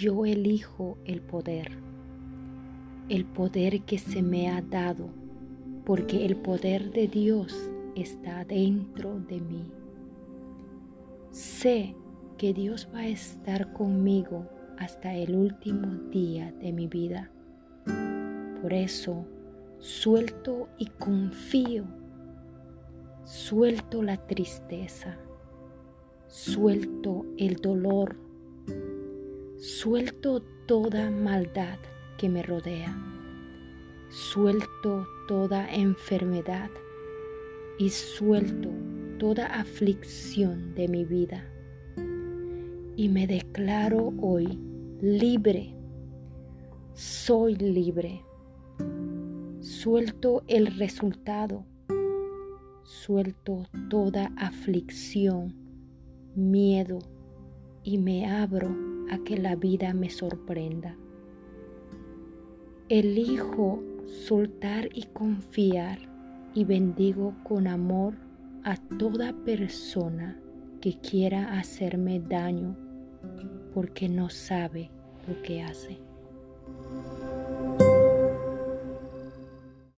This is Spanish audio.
yo elijo el poder, el poder que se me ha dado, porque el poder de Dios está dentro de mí. Sé que Dios va a estar conmigo hasta el último día de mi vida. Por eso suelto y confío, suelto la tristeza, suelto el dolor, suelto toda maldad que me rodea, suelto toda enfermedad y suelto toda aflicción de mi vida. Y me declaro hoy libre. Soy libre. Suelto el resultado. Suelto toda aflicción, miedo y me abro a que la vida me sorprenda. Elijo soltar y confiar y bendigo con amor a toda persona que quiera hacerme daño porque no sabe lo que hace.